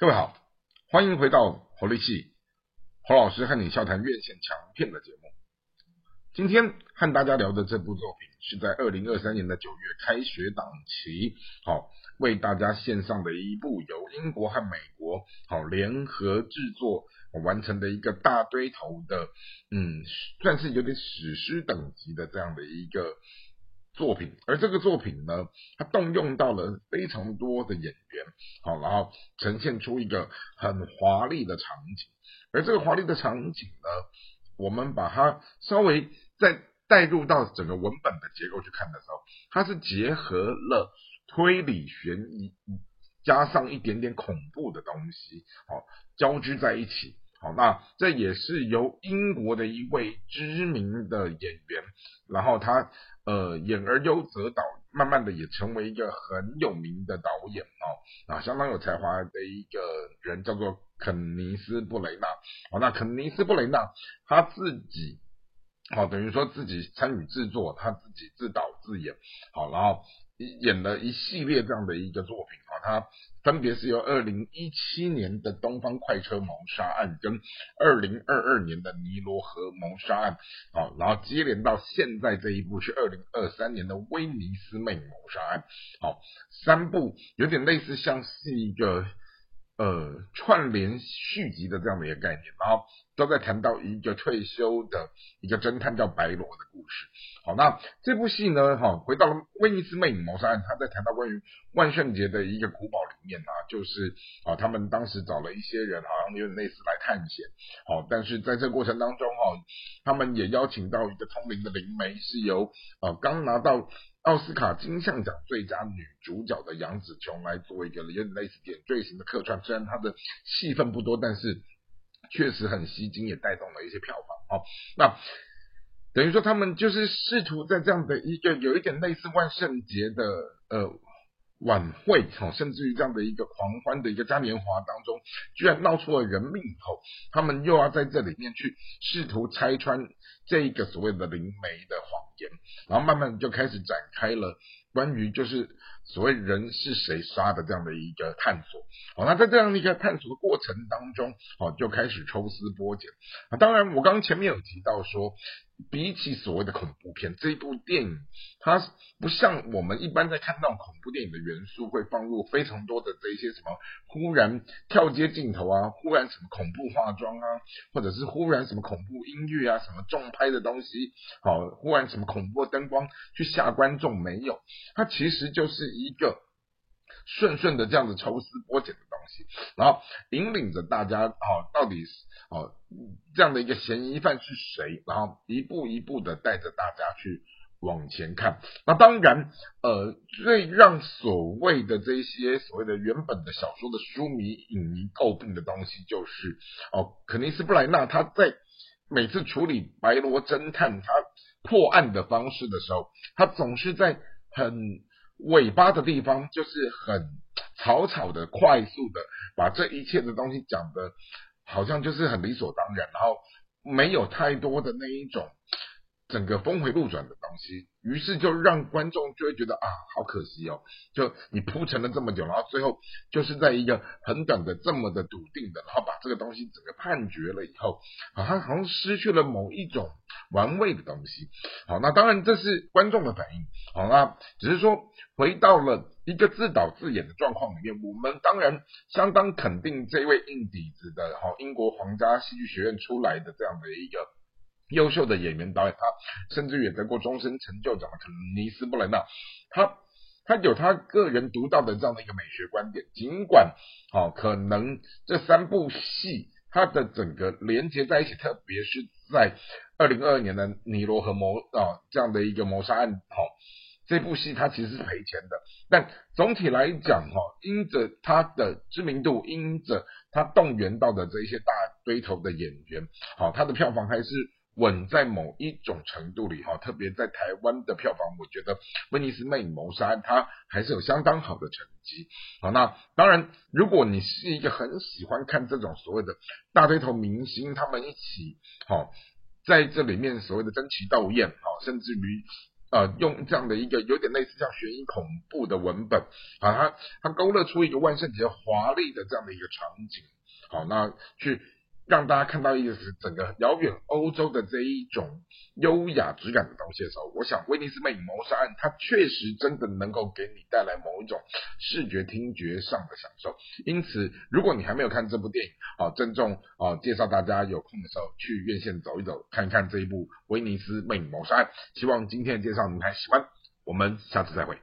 各位好，欢迎回到侯力系侯老师和你笑谈院线强片的节目。今天和大家聊的这部作品是在二零二三年的九月开学档期，好为大家献上的一部由英国和美国好联合制作完成的一个大堆头的，嗯，算是有点史诗等级的这样的一个。作品，而这个作品呢，它动用到了非常多的演员，好，然后呈现出一个很华丽的场景。而这个华丽的场景呢，我们把它稍微再带入到整个文本的结构去看的时候，它是结合了推理悬疑，加上一点点恐怖的东西，好交织在一起。好，那这也是由英国的一位知名的演员，然后他呃演而优则导，慢慢的也成为一个很有名的导演哦，啊相当有才华的一个人，叫做肯尼斯布雷纳。哦，那肯尼斯布雷纳他自己，哦等于说自己参与制作，他自己自导自演，好，然后。演了一系列这样的一个作品，它分别是由二零一七年的《东方快车谋杀案》跟二零二二年的《尼罗河谋杀案》啊，然后接连到现在这一部是二零二三年的《威尼斯魅谋杀案》，好，三部有点类似像是一个。呃，串联续集的这样的一个概念，然后都在谈到一个退休的一个侦探叫白罗的故事。好，那这部戏呢，哈，回到了威尼斯魅影谋杀案，他在谈到关于万圣节的一个古堡里面啊，就是啊，他们当时找了一些人，好像有点类似来探险。好，但是在这个过程当中，哈，他们也邀请到一个通灵的灵媒，是由啊刚拿到。奥斯卡金像奖最佳女主角的杨紫琼来做一个有点类似点缀型的客串，虽然她的戏份不多，但是确实很吸睛，也带动了一些票房。哦，那等于说他们就是试图在这样的一个有一点类似万圣节的呃。晚会，哈，甚至于这样的一个狂欢的一个嘉年华当中，居然闹出了人命以后，他们又要在这里面去试图拆穿这一个所谓的灵媒的谎言，然后慢慢就开始展开了关于就是所谓人是谁杀的这样的一个探索。好，那在这样的一个探索的过程当中，好，就开始抽丝剥茧。啊，当然我刚刚前面有提到说。比起所谓的恐怖片，这一部电影它不像我们一般在看那种恐怖电影的元素，会放入非常多的这一些什么忽然跳接镜头啊，忽然什么恐怖化妆啊，或者是忽然什么恐怖音乐啊，什么重拍的东西，好，忽然什么恐怖灯光去吓观众，没有，它其实就是一个。顺顺的这样子抽丝剥茧的东西，然后引领着大家哦，到底是哦这样的一个嫌疑犯是谁？然后一步一步的带着大家去往前看。那当然，呃，最让所谓的这些所谓的原本的小说的书迷影迷诟病的东西，就是哦，肯尼斯布莱纳他在每次处理白罗侦探他破案的方式的时候，他总是在很。尾巴的地方就是很草草的、快速的把这一切的东西讲的，好像就是很理所当然，然后没有太多的那一种。整个峰回路转的东西，于是就让观众就会觉得啊，好可惜哦！就你铺陈了这么久，然后最后就是在一个很短的这么的笃定的，然后把这个东西整个判决了以后，好像好像失去了某一种玩味的东西。好，那当然这是观众的反应。好，那只是说回到了一个自导自演的状况里面，我们当然相当肯定这位硬底子的，好英国皇家戏剧学院出来的这样的一个。优秀的演员导演，他甚至也得过终身成就奖的肯尼斯布莱纳，他他有他个人独到的这样的一个美学观点。尽管好，可能这三部戏它的整个连接在一起，特别是在二零二二年的尼罗河谋啊这样的一个谋杀案，好这部戏它其实是赔钱的。但总体来讲，哈，因着它的知名度，因着他动员到的这一些大堆头的演员，好，他的票房还是。稳在某一种程度里哈，特别在台湾的票房，我觉得《威尼斯魅影谋杀案》它还是有相当好的成绩。好，那当然，如果你是一个很喜欢看这种所谓的大堆头明星他们一起好在这里面所谓的争奇斗艳，好，甚至于呃用这样的一个有点类似像悬疑恐怖的文本，啊，它它勾勒出一个万圣节华丽的这样的一个场景，好，那去。让大家看到一个是整个遥远欧洲的这一种优雅质感的东西的时候，我想《威尼斯魅影谋杀案》它确实真的能够给你带来某一种视觉听觉上的享受。因此，如果你还没有看这部电影，好，郑重啊介绍大家有空的时候去院线走一走，看一看这一部《威尼斯魅影谋杀案》。希望今天的介绍你还喜欢，我们下次再会。